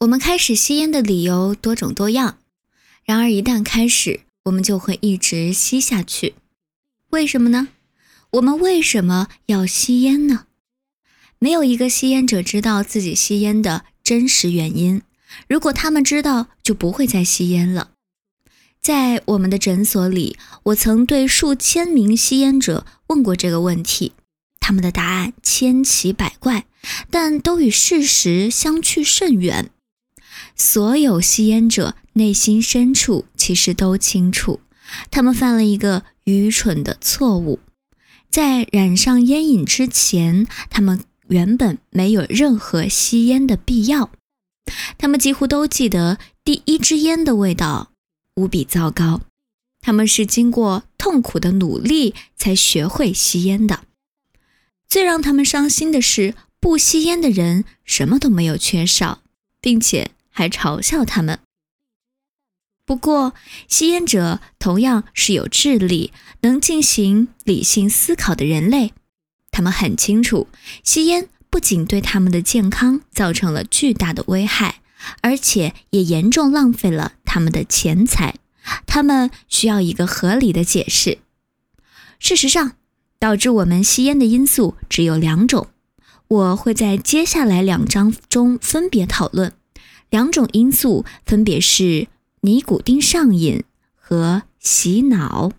我们开始吸烟的理由多种多样，然而一旦开始，我们就会一直吸下去。为什么呢？我们为什么要吸烟呢？没有一个吸烟者知道自己吸烟的真实原因。如果他们知道，就不会再吸烟了。在我们的诊所里，我曾对数千名吸烟者问过这个问题，他们的答案千奇百怪，但都与事实相去甚远。所有吸烟者内心深处其实都清楚，他们犯了一个愚蠢的错误。在染上烟瘾之前，他们原本没有任何吸烟的必要。他们几乎都记得第一支烟的味道无比糟糕。他们是经过痛苦的努力才学会吸烟的。最让他们伤心的是，不吸烟的人什么都没有缺少，并且。还嘲笑他们。不过，吸烟者同样是有智力、能进行理性思考的人类。他们很清楚，吸烟不仅对他们的健康造成了巨大的危害，而且也严重浪费了他们的钱财。他们需要一个合理的解释。事实上，导致我们吸烟的因素只有两种。我会在接下来两章中分别讨论。两种因素分别是尼古丁上瘾和洗脑。